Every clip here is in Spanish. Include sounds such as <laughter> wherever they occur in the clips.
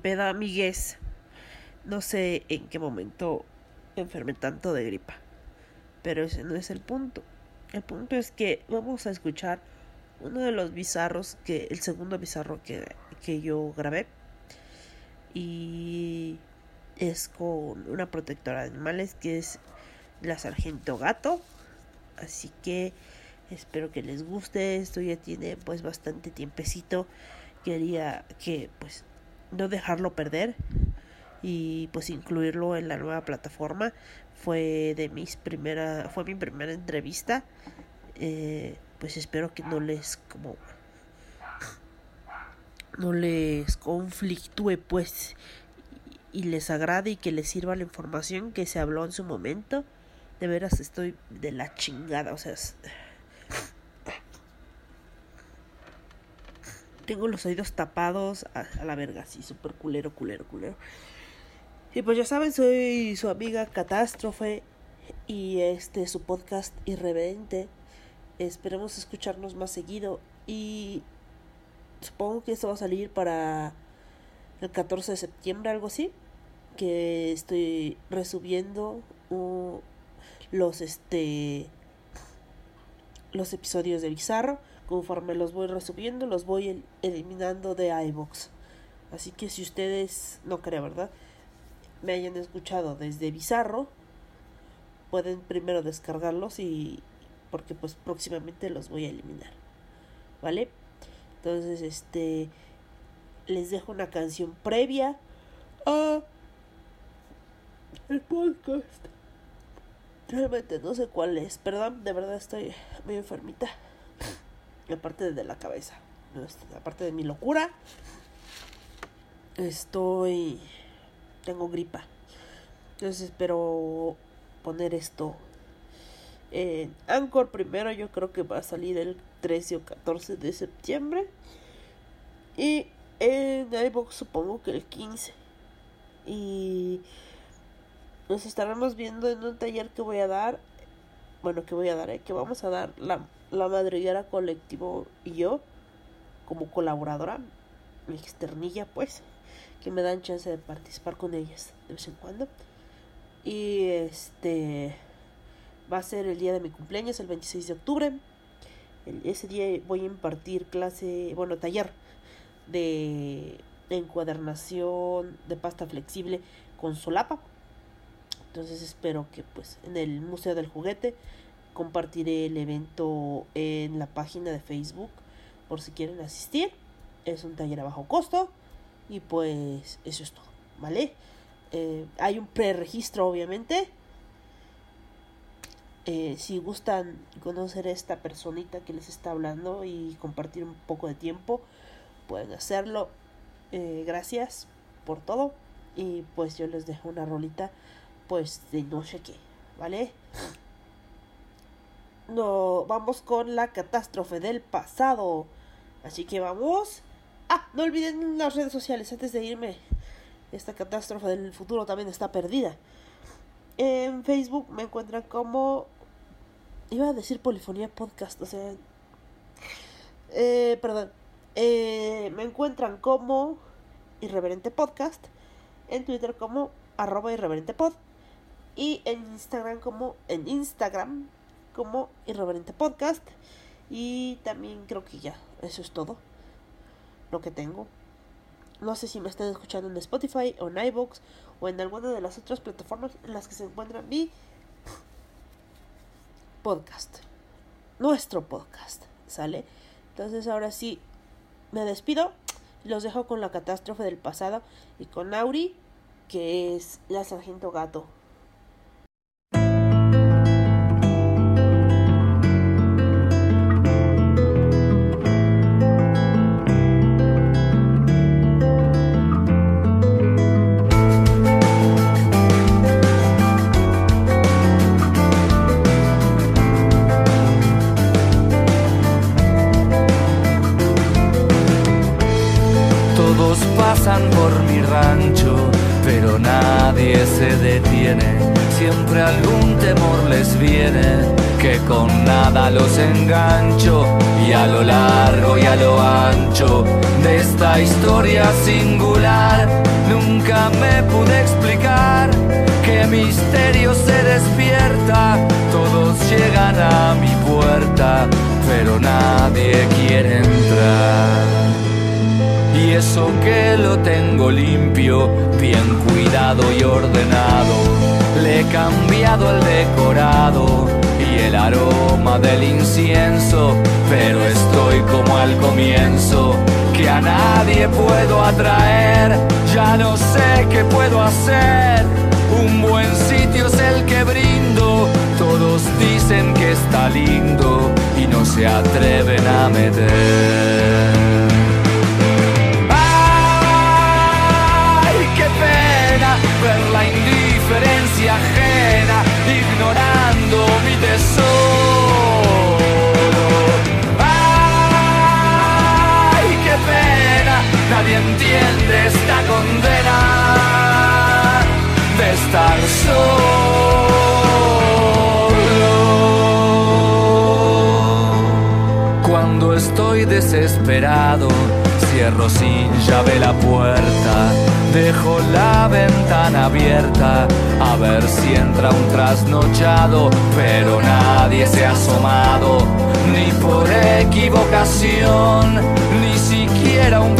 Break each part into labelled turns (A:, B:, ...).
A: que peda amigues. No sé en qué momento enfermé tanto de gripa. Pero ese no es el punto. El punto es que vamos a escuchar uno de los bizarros que el segundo bizarro que, que yo grabé y es con una protectora de animales que es la sargento gato así que espero que les guste esto ya tiene pues bastante tiempecito quería que pues no dejarlo perder y pues incluirlo en la nueva plataforma fue de mis primera fue mi primera entrevista eh, pues espero que no les como no les conflictúe pues y les agrade y que les sirva la información que se habló en su momento. De veras estoy de la chingada, o sea, tengo los oídos tapados a, la verga, así súper culero, culero, culero. Y pues ya saben, soy su amiga Catástrofe y este su podcast irreverente. Esperemos escucharnos más seguido y supongo que esto va a salir para el 14 de septiembre, algo así. Que estoy resubiendo los este los episodios de Bizarro. Conforme los voy resubiendo, los voy eliminando de iBox. Así que si ustedes, no creo, ¿verdad? Me hayan escuchado desde Bizarro, pueden primero descargarlos y porque pues próximamente los voy a eliminar. ¿Vale? Entonces, este les dejo una canción previa a el podcast. Realmente no sé cuál es. Perdón, de verdad estoy muy enfermita. Aparte de la cabeza. Aparte de mi locura. Estoy... Tengo gripa. Entonces espero poner esto en Anchor primero. Yo creo que va a salir el 13 o 14 de septiembre. Y en iVoox supongo que el 15. Y nos estaremos viendo en un taller que voy a dar. Bueno, que voy a dar, ¿eh? que vamos a dar la, la madriguera colectivo y yo, como colaboradora, mi externilla, pues, que me dan chance de participar con ellas de vez en cuando. Y este va a ser el día de mi cumpleaños, el 26 de octubre. ese día voy a impartir clase, bueno, taller de encuadernación de pasta flexible con solapa. Entonces espero que pues en el Museo del Juguete compartiré el evento en la página de Facebook por si quieren asistir. Es un taller a bajo costo y pues eso es todo, ¿vale? Eh, hay un preregistro obviamente. Eh, si gustan conocer a esta personita que les está hablando y compartir un poco de tiempo, pueden hacerlo. Eh, gracias por todo. Y pues yo les dejo una rolita, pues de no sé qué, ¿vale? No, vamos con la catástrofe del pasado. Así que vamos. Ah, no olviden las redes sociales antes de irme. Esta catástrofe del futuro también está perdida. En Facebook me encuentran como. Iba a decir Polifonía Podcast, o sea. Eh, perdón. Eh, me encuentran como Irreverente Podcast, en Twitter como arroba irreverente pod y en Instagram como en Instagram como Irreverente Podcast y también creo que ya, eso es todo lo que tengo. No sé si me están escuchando en Spotify o en iVoox o en alguna de las otras plataformas en las que se encuentra mi podcast. Nuestro podcast, ¿sale? Entonces ahora sí, me despido. Los dejo con la catástrofe del pasado y con Auri, que es la sargento gato.
B: Siempre algún temor les viene, que con nada los engancho y a lo largo y a lo ancho de esta historia singular. Nunca me pude explicar qué misterio se despierta. Todos llegan a mi puerta, pero nadie quiere entrar. Y eso que lo tengo limpio, bien cuidado y ordenado. Le he cambiado el decorado y el aroma del incienso, pero estoy como al comienzo, que a nadie puedo atraer. Ya no sé qué puedo hacer. Un buen sitio es el que brindo. Todos dicen que está lindo y no se atreven a meter. Entiende esta condena de estar solo. Cuando estoy desesperado, cierro sin llave la puerta, dejo la ventana abierta a ver si entra un trasnochado, pero nadie se ha asomado, ni por equivocación, ni siquiera un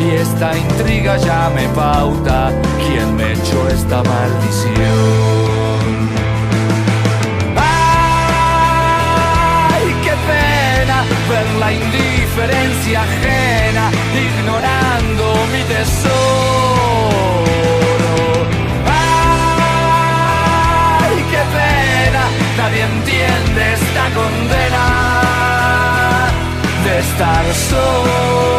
B: y esta intriga ya me pauta quién me echó esta maldición. ¡Ay, qué pena ver la indiferencia ajena ignorando mi tesoro! ¡Ay, qué pena! Nadie entiende esta condena de estar solo.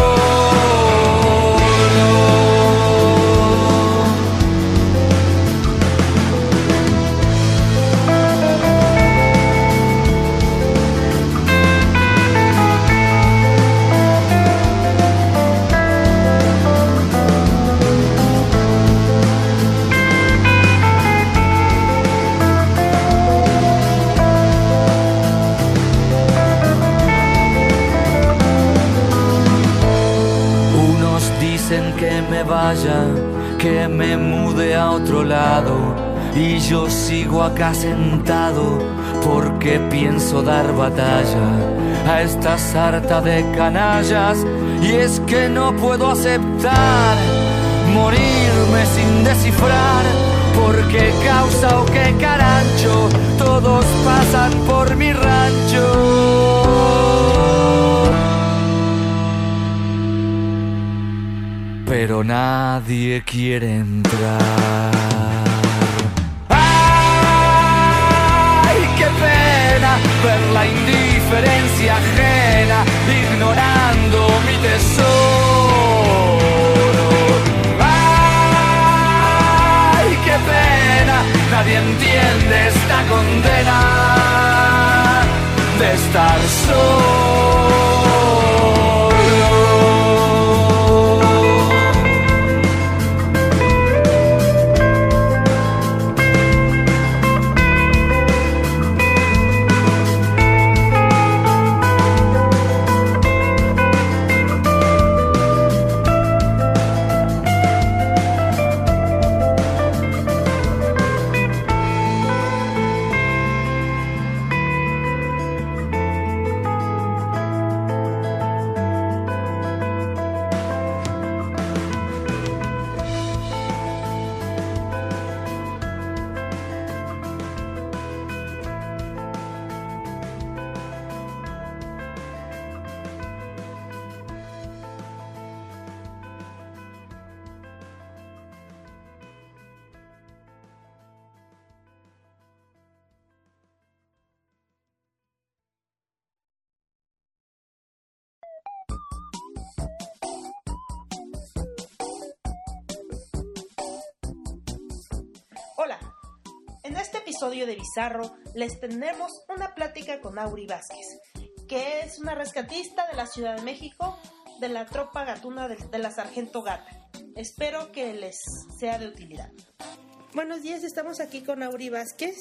B: Que me mude a otro lado. Y yo sigo acá sentado porque pienso dar batalla a esta sarta de canallas. Y es que no puedo aceptar morirme sin descifrar por qué causa o qué carancho todos pasan por mi rancho. Pero nadie quiere entrar.
A: Episodio de Bizarro les tenemos una plática con Auri Vázquez, que es una rescatista de la Ciudad de México de la tropa gatuna de, de la Sargento Gata. Espero que les sea de utilidad. Buenos días, estamos aquí con Auri Vázquez,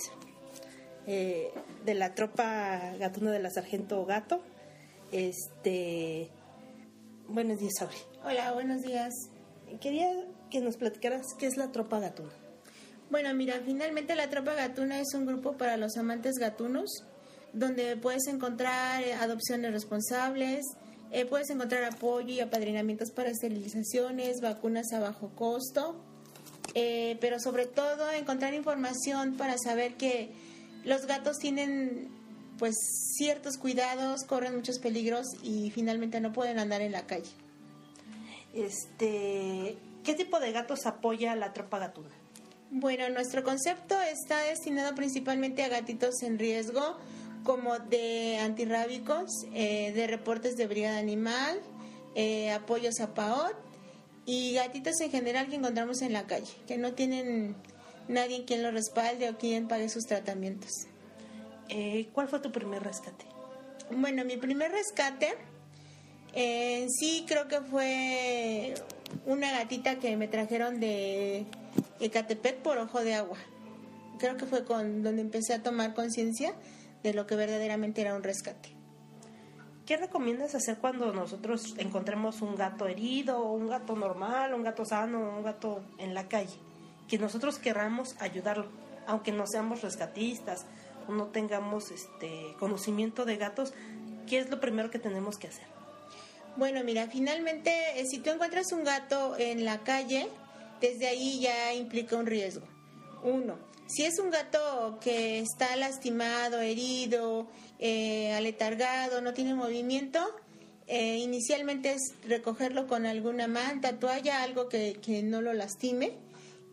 A: eh, de la tropa gatuna de la Sargento Gato.
C: Este, buenos días, Auri.
D: Hola, buenos días.
C: Quería que nos platicaras qué es la tropa gatuna.
D: Bueno, mira, finalmente la tropa gatuna es un grupo para los amantes gatunos, donde puedes encontrar eh, adopciones responsables, eh, puedes encontrar apoyo y apadrinamientos para esterilizaciones, vacunas a bajo costo, eh, pero sobre todo encontrar información para saber que los gatos tienen pues ciertos cuidados, corren muchos peligros y finalmente no pueden andar en la calle.
C: Este, ¿qué tipo de gatos apoya la tropa gatuna?
D: Bueno, nuestro concepto está destinado principalmente a gatitos en riesgo, como de antirrábicos, eh, de reportes de brigada animal, eh, apoyos a PAOT y gatitos en general que encontramos en la calle, que no tienen nadie quien los respalde o quien pague sus tratamientos.
C: Eh, ¿Cuál fue tu primer rescate?
D: Bueno, mi primer rescate en sí creo que fue una gatita que me trajeron de Ecatepec por ojo de agua. Creo que fue con donde empecé a tomar conciencia de lo que verdaderamente era un rescate.
C: ¿Qué recomiendas hacer cuando nosotros encontremos un gato herido, un gato normal, un gato sano, un gato en la calle? Que nosotros querramos ayudarlo, aunque no seamos rescatistas o no tengamos este conocimiento de gatos, ¿qué es lo primero que tenemos que hacer?
D: Bueno, mira, finalmente eh, si tú encuentras un gato en la calle, desde ahí ya implica un riesgo. Uno, si es un gato que está lastimado, herido, eh, aletargado, no tiene movimiento, eh, inicialmente es recogerlo con alguna manta, toalla, algo que, que, no lo lastime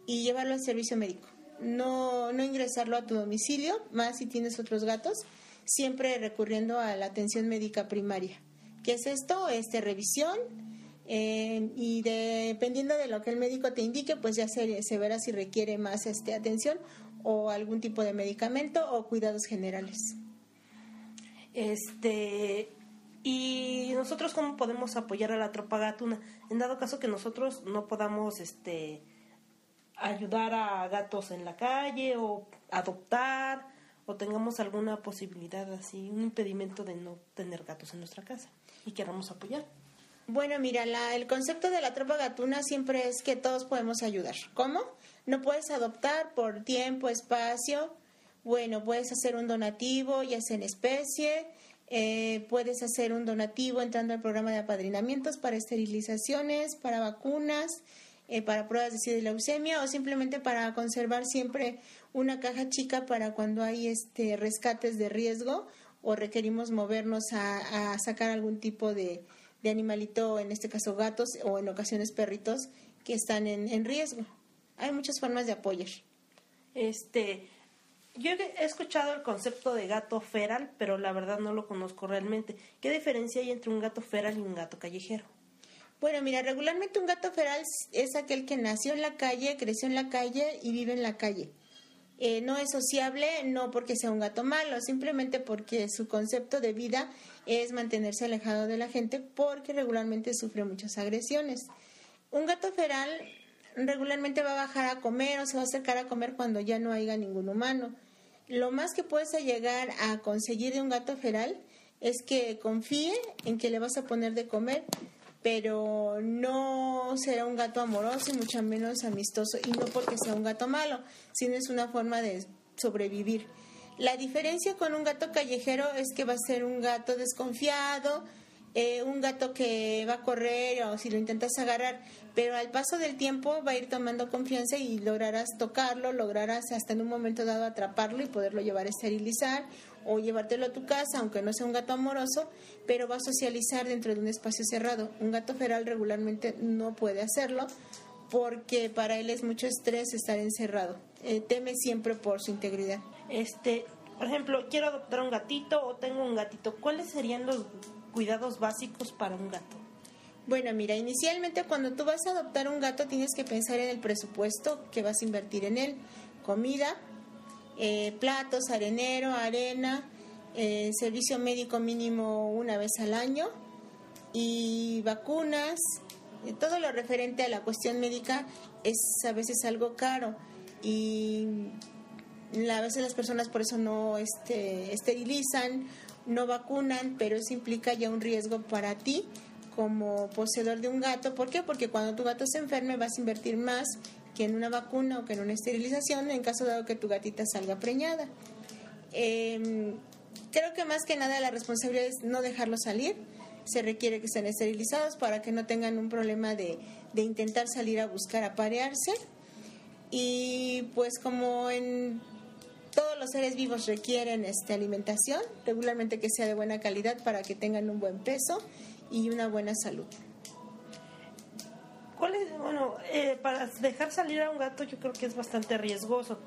D: y llevarlo al servicio médico. No, no ingresarlo a tu domicilio, más si tienes otros gatos, siempre recurriendo a la atención médica primaria. ¿Qué es esto? Este, revisión, eh, y dependiendo de lo que el médico te indique, pues ya se, verá si requiere más este, atención o algún tipo de medicamento o cuidados generales.
C: Este, y nosotros cómo podemos apoyar a la tropa gatuna en dado caso que nosotros no podamos este ayudar a gatos en la calle o adoptar o tengamos alguna posibilidad así, un impedimento de no tener gatos en nuestra casa y queramos apoyar.
D: Bueno, mira, el concepto de la tropa gatuna siempre es que todos podemos ayudar. ¿Cómo? No puedes adoptar por tiempo, espacio. Bueno, puedes hacer un donativo, ya sea en especie. Eh, puedes hacer un donativo entrando al programa de apadrinamientos para esterilizaciones, para vacunas, eh, para pruebas de SIDA leucemia o simplemente para conservar siempre una caja chica para cuando hay este rescates de riesgo o requerimos movernos a sacar algún tipo de, de animalito, en este caso gatos o en ocasiones perritos que están en, riesgo. Hay muchas formas de apoyar.
C: Este, yo he escuchado el concepto de gato feral, pero la verdad no lo conozco realmente. ¿Qué diferencia hay entre un gato feral y un gato callejero?
D: Bueno, mira, regularmente un gato feral es aquel que nació en la calle, creció en la calle y vive en la calle. Eh, no es sociable, no porque sea un gato malo, simplemente porque su concepto de vida es mantenerse alejado de la gente porque regularmente sufre muchas agresiones. Un gato feral regularmente va a bajar a comer o se va a acercar a comer cuando ya no haya ningún humano. Lo más que puedes llegar a conseguir de un gato feral es que confíe en que le vas a poner de comer, pero no será un gato amoroso y mucho menos amistoso, y no porque sea un gato malo, sino es una forma de sobrevivir. La diferencia con un gato callejero es que va a ser un gato desconfiado, eh, un gato que va a correr o si lo intentas agarrar, pero al paso del tiempo va a ir tomando confianza y lograrás tocarlo, lograrás hasta en un momento dado atraparlo y poderlo llevar a esterilizar o llevártelo a tu casa, aunque no sea un gato amoroso, pero va a socializar dentro de un espacio cerrado. Un gato feral regularmente no puede hacerlo porque para él es mucho estrés estar encerrado. Eh, teme siempre por su integridad.
C: Este, por ejemplo, quiero adoptar un gatito o tengo un gatito. ¿Cuáles serían los cuidados básicos para un gato?
D: Bueno, mira, inicialmente cuando tú vas a adoptar un gato tienes que pensar en el presupuesto que vas a invertir en él. Comida, eh, platos, arenero, arena, eh, servicio médico mínimo una vez al año y vacunas. Eh, todo lo referente a la cuestión médica es a veces algo caro y a veces las personas por eso no este, esterilizan no vacunan, pero eso implica ya un riesgo para ti como poseedor de un gato. ¿Por qué? Porque cuando tu gato se enferme vas a invertir más que en una vacuna o que en una esterilización en caso dado que tu gatita salga preñada. Em, creo que más que nada la responsabilidad es no dejarlos salir. Se requiere que estén esterilizados para que no tengan un problema de, de intentar salir a buscar aparearse. Y pues como en todos los seres vivos requieren este, alimentación, regularmente que sea de buena calidad para que tengan un buen peso y una buena salud.
C: ¿Cuál? Bueno, eh, para dejar salir a un gato yo creo que es bastante riesgoso.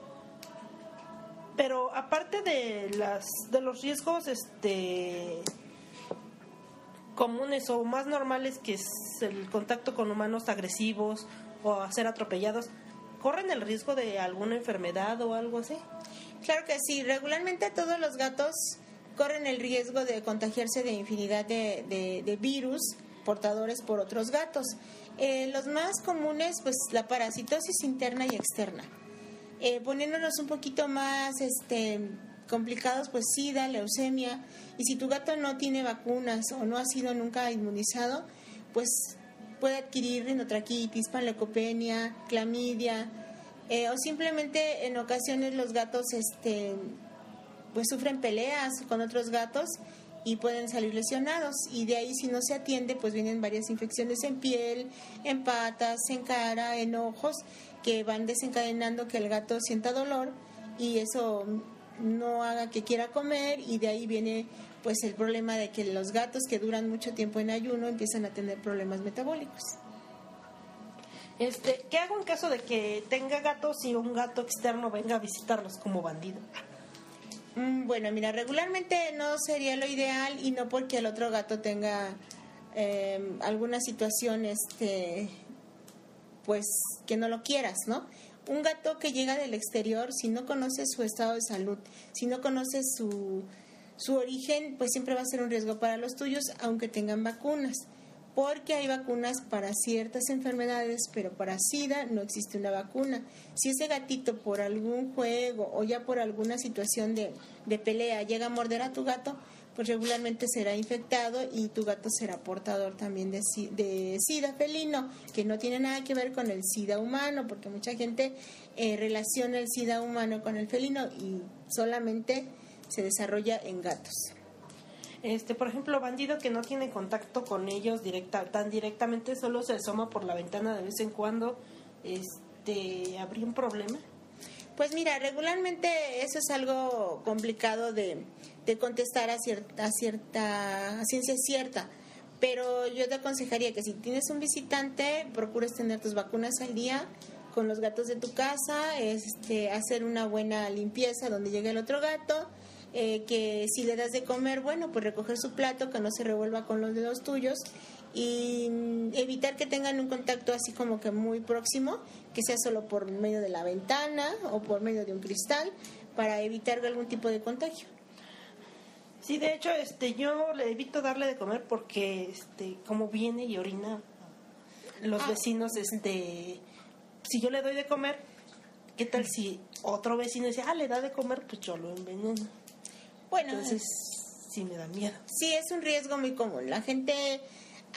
C: Pero aparte de las de los riesgos este comunes o más normales que es el contacto con humanos agresivos o ser atropellados, ¿corren el riesgo de alguna enfermedad o algo así?
D: Claro que sí, regularmente todos los gatos corren el riesgo de contagiarse de infinidad de, virus portadores por otros gatos. Eh, los más comunes, pues la parasitosis interna y externa. Eh, poniéndonos un poquito más este, complicados, pues sida, leucemia. Y si tu gato no tiene vacunas o no ha sido nunca inmunizado, pues puede adquirir rinotraquitis, panleucopenia, clamidia, eh, o simplemente en ocasiones los gatos este, pues sufren peleas con otros gatos y pueden salir lesionados y de ahí si no se atiende pues vienen varias infecciones en piel, en patas, en cara, en ojos que van desencadenando que el gato sienta dolor y eso no haga que quiera comer y de ahí viene pues el problema de que los gatos que duran mucho tiempo en ayuno empiezan a tener problemas metabólicos.
C: Este, ¿Qué hago en caso de que tenga gatos y un gato externo venga a visitarlos como bandido?
D: Mm, bueno, mira, regularmente no sería lo ideal y no porque el otro gato tenga em, alguna situación, este, pues que no lo quieras, ¿no? Un gato que llega del exterior, si no conoce su estado de salud, si no conoce su, su origen, pues siempre va a ser un riesgo para los tuyos, aunque tengan vacunas porque hay vacunas para ciertas enfermedades, pero para SIDA no existe una vacuna. Si ese gatito por algún juego o ya por alguna situación de, pelea llega a morder a tu gato, pues regularmente será infectado y tu gato será portador también de, de SIDA felino, que no tiene nada que ver con el SIDA humano, porque mucha gente eh, relaciona el SIDA humano con el felino y solamente se desarrolla en gatos.
C: Este, por ejemplo, bandido que no tiene contacto con ellos directa, tan directamente, solo se asoma por la ventana de vez en cuando, este, ¿habría un problema?
D: Pues mira, regularmente eso es algo complicado de, de contestar a cierta, a cierta a ciencia cierta. Pero yo te aconsejaría que si tienes un visitante, procures tener tus vacunas al día con los gatos de tu casa, este, hacer una buena limpieza donde llegue el otro gato, eh, que si le das de comer, bueno, pues recoger su plato, que no se revuelva con los dedos tuyos y mm, evitar que tengan un contacto así como que muy próximo, que sea solo por medio de la ventana o por medio de un cristal, para evitar algún tipo de contagio.
C: Sí, de hecho, este, yo le evito darle de comer porque, este, como viene y orina, los ah. vecinos, este, si yo le doy de comer, ¿qué tal si otro vecino dice, ah, le da de comer, pues yo lo enveneno? Bueno, entonces sí me da miedo.
D: Sí, es un riesgo muy común. La gente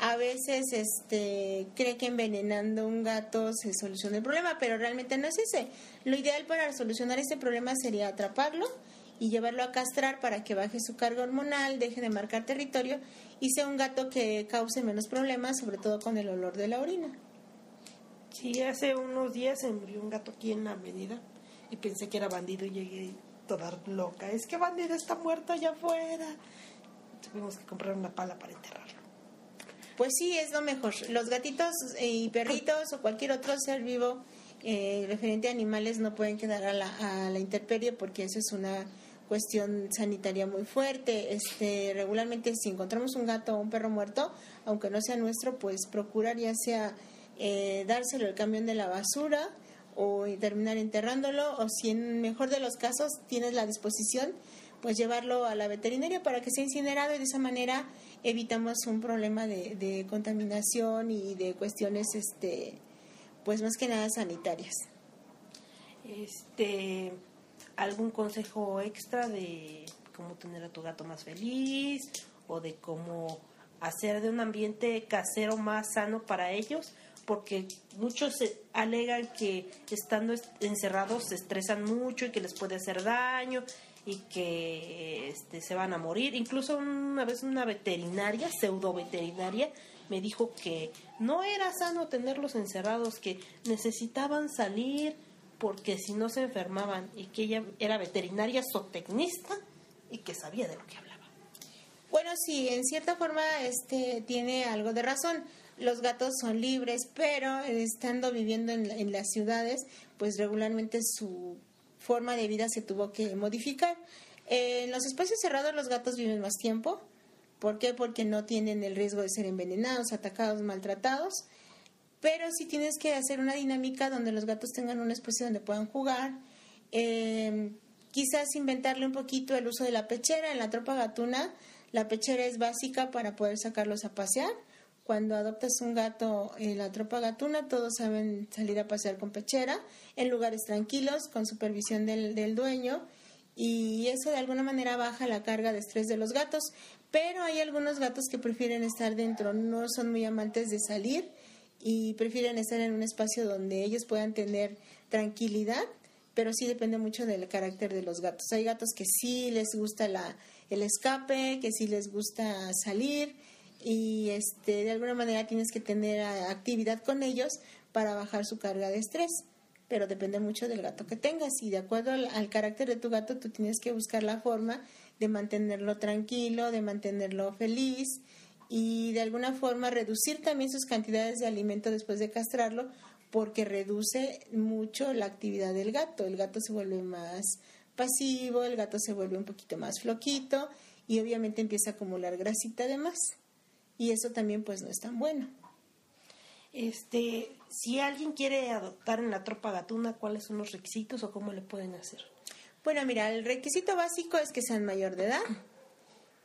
D: a veces este, cree que envenenando un gato se soluciona el problema, pero realmente no es ese. Lo ideal para solucionar este problema sería atraparlo y llevarlo a castrar para que baje su carga hormonal, deje de marcar territorio y sea un gato que cause menos problemas, sobre todo con el olor de la orina.
C: Sí, hace unos días se murió un gato aquí en la avenida y pensé que era bandido y llegué toda loca. Es que Bandido está muerto allá afuera. Tuvimos que comprar una pala para enterrarlo.
D: Pues sí, es lo mejor. Los gatitos y perritos o cualquier otro ser vivo eh, referente a animales no pueden quedar a la, a la intemperie porque eso es una cuestión sanitaria muy fuerte. Este, regularmente si encontramos un gato o un perro muerto, aunque no sea nuestro, pues procurar ya sea eh, dárselo el camión de la basura o terminar enterrándolo o si en mejor de los casos tienes la disposición pues llevarlo a la veterinaria para que sea incinerado y de esa manera evitamos un problema de, de contaminación y de cuestiones este pues más que nada sanitarias.
C: Este algún consejo extra de cómo tener a tu gato más feliz o de cómo hacer de un ambiente casero más sano para ellos, porque muchos alegan que estando encerrados se estresan mucho y que les puede hacer daño y que este, se van a morir. Incluso una vez una veterinaria, pseudo veterinaria, me dijo que no era sano tenerlos encerrados, que necesitaban salir porque si no se enfermaban y que ella era veterinaria zootecnista y que sabía de lo que hablaba.
D: Bueno, sí, en cierta forma este tiene algo de razón. Los gatos son libres, pero estando viviendo en, en las ciudades, pues regularmente su forma de vida se tuvo que modificar. En los espacios cerrados los gatos viven más tiempo. ¿Por qué? Porque no tienen el riesgo de ser envenenados, atacados, maltratados. Pero sí tienes que hacer una dinámica donde los gatos tengan un espacio donde puedan jugar. Em, quizás inventarle un poquito el uso de la pechera. En la tropa gatuna, la pechera es básica para poder sacarlos a pasear. Cuando adoptas un gato en la tropa gatuna, todos saben salir a pasear con pechera en lugares tranquilos, con supervisión del, del dueño. Y eso de alguna manera baja la carga de estrés de los gatos. Pero hay algunos gatos que prefieren estar dentro, no son muy amantes de salir y prefieren estar en un espacio donde ellos puedan tener tranquilidad, pero sí depende mucho del carácter de los gatos. Hay gatos que sí les gusta la, el escape, que sí les gusta salir y este, de alguna manera tienes que tener actividad con ellos para bajar su carga de estrés. Pero depende mucho del gato que tengas y de acuerdo al, carácter de tu gato tú tienes que buscar la forma de mantenerlo tranquilo, de mantenerlo feliz y de alguna forma reducir también sus cantidades de alimento después de castrarlo porque reduce mucho la actividad del gato. El gato se vuelve más pasivo, el gato se vuelve un poquito más floquito y obviamente empieza a acumular grasita de más y eso también pues no es tan bueno.
C: Este, si alguien quiere adoptar en la tropa gatuna, ¿cuáles son los requisitos o cómo le pueden hacer?
D: Bueno, mira, el requisito básico es que sean mayor de edad,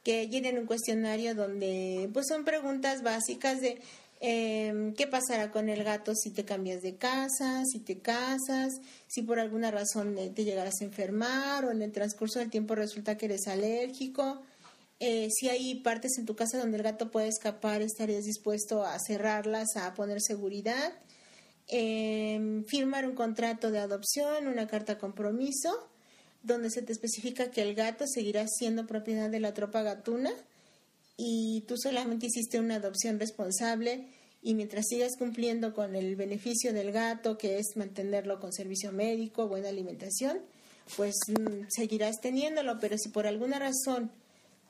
D: que llenen un cuestionario donde pues son preguntas básicas de eh, qué pasará con el gato si te cambias de casa, si te casas, si por alguna razón te llegarás a enfermar o en el transcurso del tiempo resulta que eres alérgico. Eh, si hay partes en tu casa donde el gato puede escapar, estarías dispuesto a cerrarlas, a poner seguridad. Eh, firmar un contrato de adopción, una carta compromiso, donde se te especifica que el gato seguirá siendo propiedad de la tropa gatuna y tú solamente hiciste una adopción responsable y mientras sigas cumpliendo con el beneficio del gato, que es mantenerlo con servicio médico, buena alimentación, pues mm, seguirás teniéndolo, pero si por alguna razón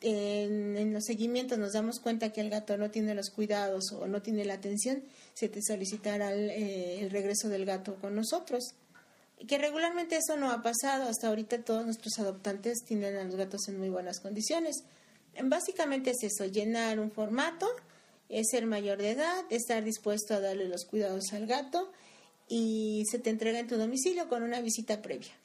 D: en, los seguimientos nos damos cuenta que el gato no tiene los cuidados o no tiene la atención, se te solicitará el, eh, el regreso del gato con nosotros. Que regularmente eso no ha pasado. Hasta ahorita todos nuestros adoptantes tienen a los gatos en muy buenas condiciones. Básicamente es eso, llenar un formato, es ser mayor de edad, estar dispuesto a darle los cuidados al gato y se te entrega en tu domicilio con una visita previa.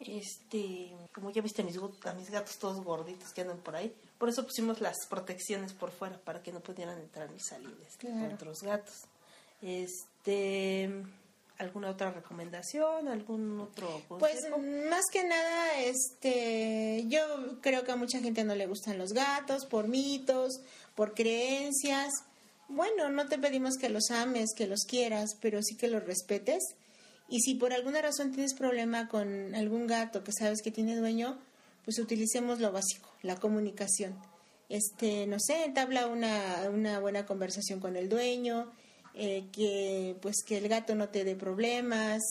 C: Este, como ya viste a mis, a mis gatos todos gorditos que andan por ahí, por eso pusimos las protecciones por fuera para que no pudieran entrar ni salir este, otros gatos. Este, ¿Alguna otra recomendación? ¿Algún otro
D: Pues más que nada, este, yo creo que a mucha gente no le gustan los gatos por mitos, por creencias. Bueno, no te pedimos que los ames, que los quieras, pero sí que los respetes. Y si por alguna razón tienes problema con algún gato que sabes que tiene dueño, pues utilicemos lo básico, la comunicación. Este, no sé, entabla una, una buena conversación con el dueño, eh, que pues que el gato no te dé problemas.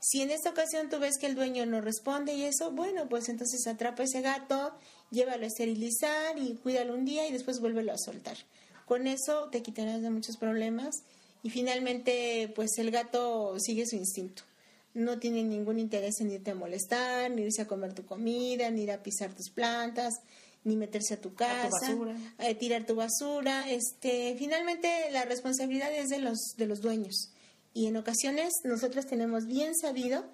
D: Si en esta ocasión tú ves que el dueño no responde y eso, bueno, pues entonces atrapa ese gato, llévalo a esterilizar y cuídalo un día y después vuélvelo a soltar. Con eso te quitarás de muchos problemas y finalmente pues el gato sigue su instinto. No tiene ningún interés en irte a molestar, ni irse a comer tu comida, ni ir a pisar tus plantas ni meterse a tu casa, a tirar tu basura. Este, finalmente la responsabilidad es de los de los dueños. Y en ocasiones nosotros tenemos bien sabido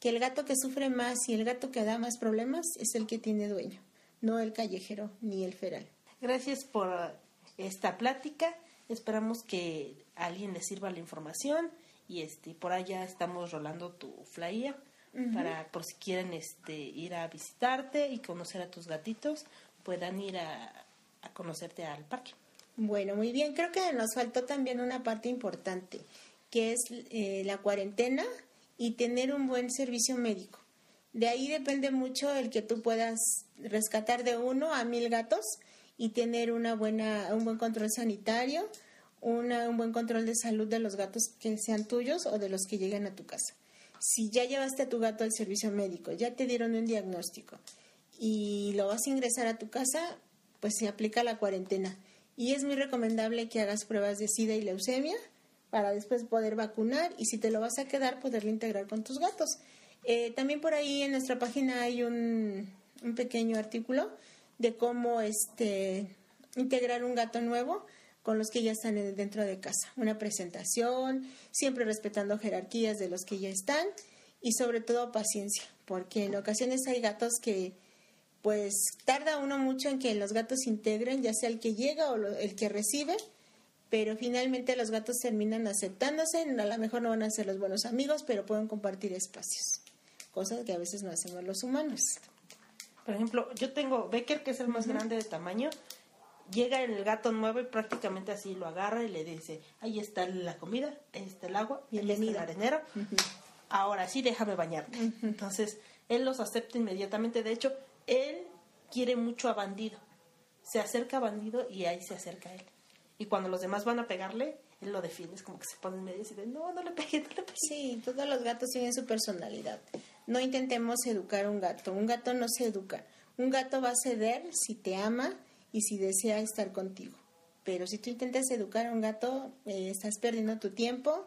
D: que el gato que sufre más y el gato que da más problemas es el que tiene dueño, no el callejero ni el feral.
C: Gracias por esta plática. Esperamos que a alguien le sirva la información y este por allá estamos rolando tu flyer para por si quieren este ir a visitarte y conocer a tus gatitos, puedan ir a, a conocerte al parque.
D: Bueno, muy bien. Creo que nos faltó también una parte importante, que es eh, la cuarentena y tener un buen servicio médico. De ahí depende mucho el que tú puedas rescatar de uno a mil gatos y tener una buena, un buen control sanitario, una, un buen control de salud de los gatos que sean tuyos o de los que lleguen a tu casa. Si ya llevaste a tu gato al servicio médico, ya te dieron un diagnóstico y lo vas a ingresar a tu casa, pues se aplica la cuarentena. Y es muy recomendable que hagas pruebas de SIDA y leucemia para después poder vacunar y si te lo vas a quedar, poderlo integrar con tus gatos. Eh, también por ahí en nuestra página hay un, un pequeño artículo de cómo este, integrar un gato nuevo con los que ya están dentro de casa. Una presentación, siempre respetando jerarquías de los que ya están y sobre todo paciencia, porque en ocasiones hay gatos que pues tarda uno mucho en que los gatos integren, ya sea el que llega o el que recibe, pero finalmente los gatos terminan aceptándose, a lo mejor no van a ser los buenos amigos, pero pueden compartir espacios, cosas que a veces no hacemos los humanos.
C: Por ejemplo, yo tengo Becker, que es el más grande de tamaño, llega el gato nuevo y prácticamente así lo agarra y le dice, ahí está la comida, ahí está el agua, ahí está el arenero, ahora sí déjame bañarte. Entonces, él los acepta inmediatamente, de hecho, él quiere mucho a bandido, se acerca a bandido y ahí se acerca a él. Y cuando los demás van a pegarle, él lo defiende, es como que se pone en medio y dice, no, no le pegue, no le pegue.
D: Sí, todos los gatos tienen su personalidad. No intentemos educar a un gato, un gato no se educa. Un gato va a ceder si te ama y si desea estar contigo. Pero si tú intentas educar a un gato, eh, estás perdiendo tu tiempo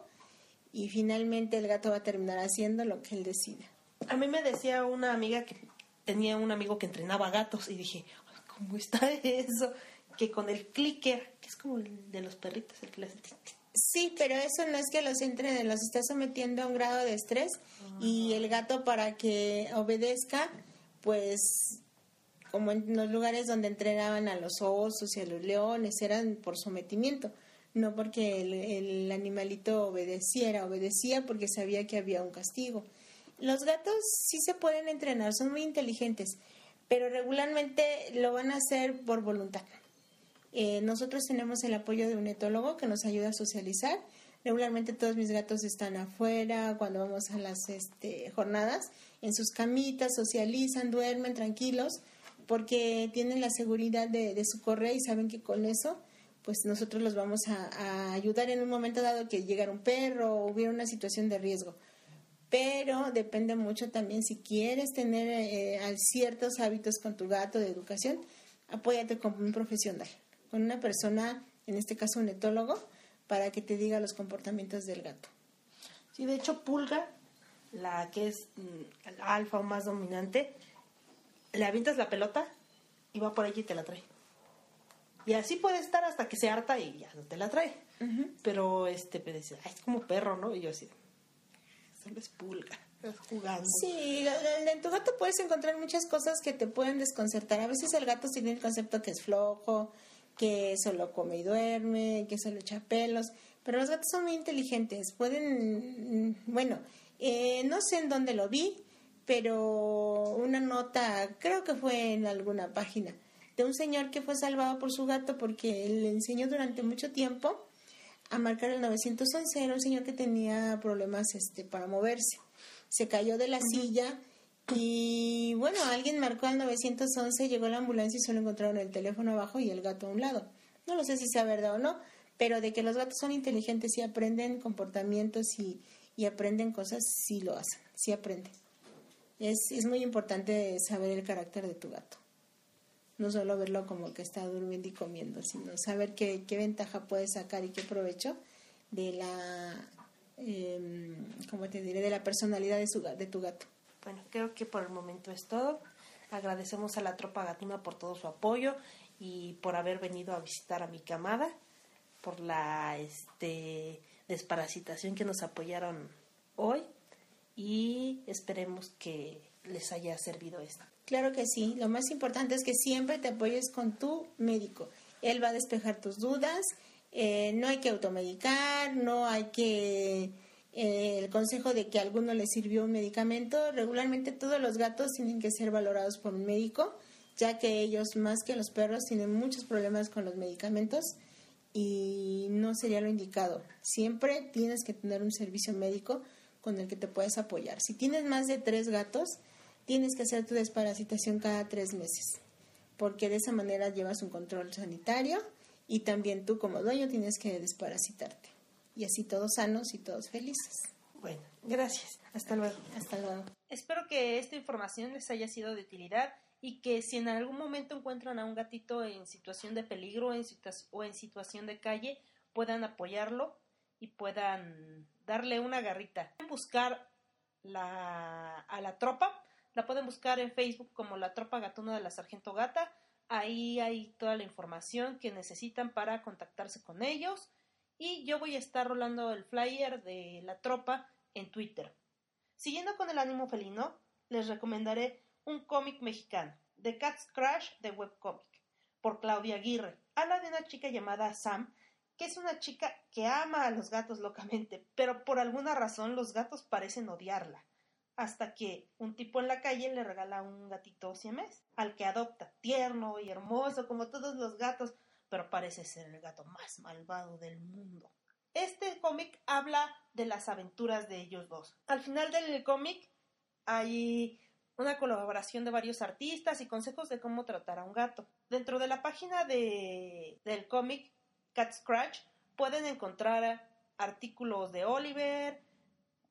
D: y finalmente el gato va a terminar haciendo lo que él decida.
C: A mí me decía una amiga que tenía un amigo que entrenaba gatos y dije, ¿cómo está <laughs> eso? que con el clicker, que es como el de los perritos, el que
D: Sí, pero eso no es que los entrenen, los está sometiendo a un grado de estrés y el gato para que obedezca, pues como en los lugares donde entrenaban a los osos y a los leones, eran por sometimiento, no porque el, el animalito obedeciera, obedecía porque sabía que había un castigo. Los gatos sí se pueden entrenar, son muy inteligentes, pero regularmente lo van a hacer por voluntad. Eh, nosotros tenemos el apoyo de un etólogo que nos ayuda a socializar. Regularmente todos mis gatos están afuera cuando vamos a las este, jornadas, en sus camitas, socializan, duermen tranquilos, porque tienen la seguridad de, su correa y saben que con eso pues nosotros los vamos a, ayudar en un momento dado que llegara un perro o hubiera una situación de riesgo. Pero depende mucho también si quieres tener eh, ciertos hábitos con tu gato de educación, apóyate con un profesional con una persona, en este caso un etólogo, para que te diga los comportamientos del gato.
C: Sí, de hecho, Pulga, la que es mm, alfa o más dominante, le avientas la pelota y va por allí y te la trae. Y así puede estar hasta que se harta y ya no te la trae. Pero este, me dice, es como perro, ¿no? Y yo así, solo es pulga, jugando.
D: Sí, en tu gato puedes encontrar muchas cosas que te pueden desconcertar. A veces el gato tiene el concepto que es flojo, que solo come y duerme, que solo echa pelos, pero los gatos son muy inteligentes, pueden, bueno, eh, no sé en dónde lo vi, pero una nota, creo que fue en alguna página, de un señor que fue salvado por su gato porque le enseñó durante mucho tiempo a marcar el 911, era un señor que tenía problemas este, para moverse, se cayó de la silla y bueno, alguien marcó al 911, llegó la ambulancia y solo encontraron el teléfono abajo y el gato a un lado. No lo sé si sea verdad o no, pero de que los gatos son inteligentes y aprenden comportamientos y, aprenden cosas, sí lo hacen, sí aprenden. Es, es muy importante saber el carácter de tu gato. No solo verlo como que está durmiendo y comiendo, sino saber qué, ventaja puedes sacar y qué provecho de la, eh, ¿cómo te diré?, de la personalidad de, su, de tu gato.
C: Bueno, creo que por el momento es todo. Agradecemos a la tropa gatuna por todo su apoyo y por haber venido a visitar a mi camada, por la este, desparasitación que nos apoyaron hoy y esperemos que les haya servido esto.
D: Claro que sí, lo más importante es que siempre te apoyes con tu médico. Él va a despejar tus dudas, eh, no hay que automedicar, no hay que eh, el consejo de que a alguno le sirvió un medicamento. Regularmente todos los gatos tienen que ser valorados por un médico, ya que ellos, más que los perros, tienen muchos problemas con los medicamentos y no sería lo indicado. Siempre tienes que tener un servicio médico con el que te puedas apoyar. Si tienes más de tres gatos, tienes que hacer tu desparasitación cada tres meses, porque de esa manera llevas un control sanitario y también tú como dueño tienes que desparasitarte. Y así todos sanos y todos felices.
C: Bueno, gracias. Hasta luego.
D: Hasta luego.
C: Espero que esta información les haya sido de utilidad y que si en algún momento encuentran a un gatito en situación de peligro o en situación de calle, puedan apoyarlo y puedan darle una garrita. Pueden buscar la, a la tropa, la pueden buscar en Facebook como la tropa gatuna de la Sargento Gata. Ahí hay toda la información que necesitan para contactarse con ellos. Y yo voy a estar rolando el flyer de la tropa en Twitter. Siguiendo con el ánimo felino, les recomendaré un cómic mexicano, The Cat's Crash de Webcomic, por Claudia Aguirre. Habla de una chica llamada Sam, que es una chica que ama a los gatos locamente, pero por alguna razón los gatos parecen odiarla. Hasta que un tipo en la calle le regala un gatito siamés, al que adopta, tierno y hermoso como todos los gatos, pero parece ser el gato más malvado del mundo. Este cómic habla de las aventuras de ellos dos. Al final del cómic hay una colaboración de varios artistas y consejos de cómo tratar a un gato. Dentro de la página de, del cómic Cat Scratch pueden encontrar artículos de Oliver,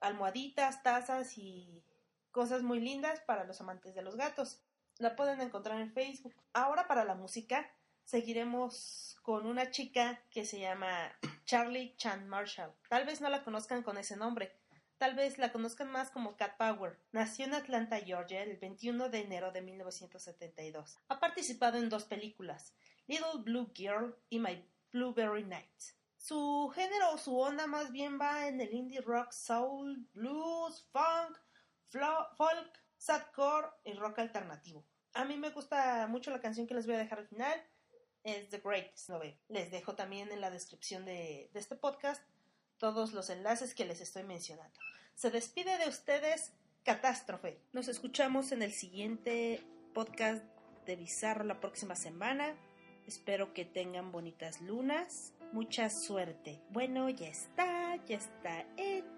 C: almohaditas, tazas y cosas muy lindas para los amantes de los gatos. La pueden encontrar en Facebook. Ahora para la música seguiremos con una chica que se llama Charlie Chan Marshall. Tal vez no la conozcan con ese nombre, Tal vez la conozcan más como Cat Power. Nació en Atlanta, Georgia, el 21 de enero de 1972. Ha participado en dos películas, Little Blue Girl y My Blueberry Nights. Su género o su onda más bien va en el indie rock, soul, blues, funk, folk, sadcore y rock alternativo. A mí me gusta mucho la canción que les voy a dejar al final. Es The Greatest Novel. Les dejo también en la descripción de, este podcast todos los enlaces que les estoy mencionando. Se despide de ustedes Catástrofe. Nos escuchamos en el siguiente podcast de Bizarro la próxima semana. Espero que tengan bonitas lunas. Mucha suerte. Bueno, ya está, ya está hecho.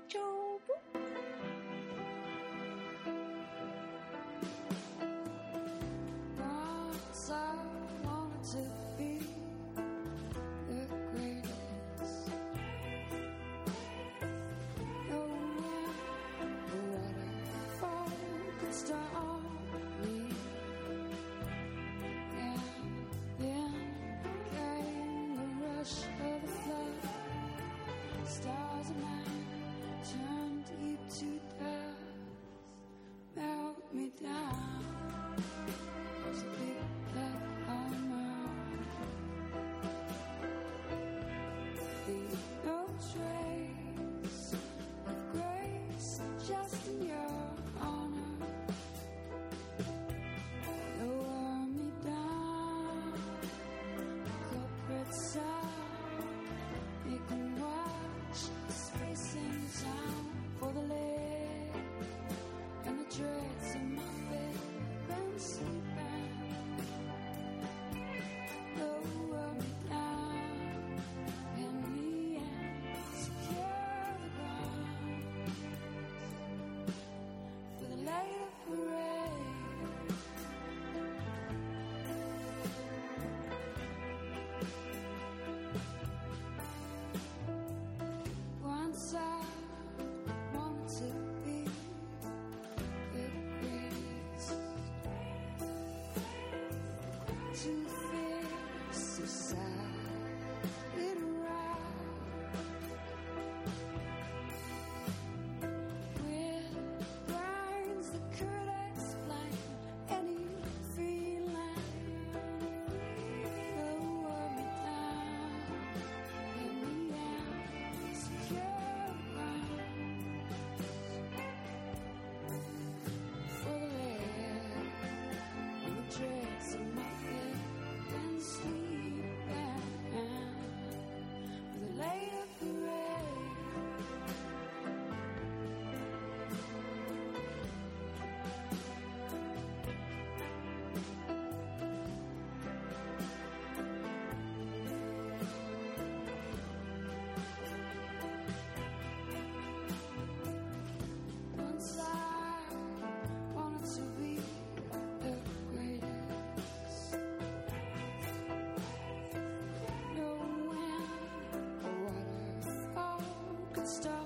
E: star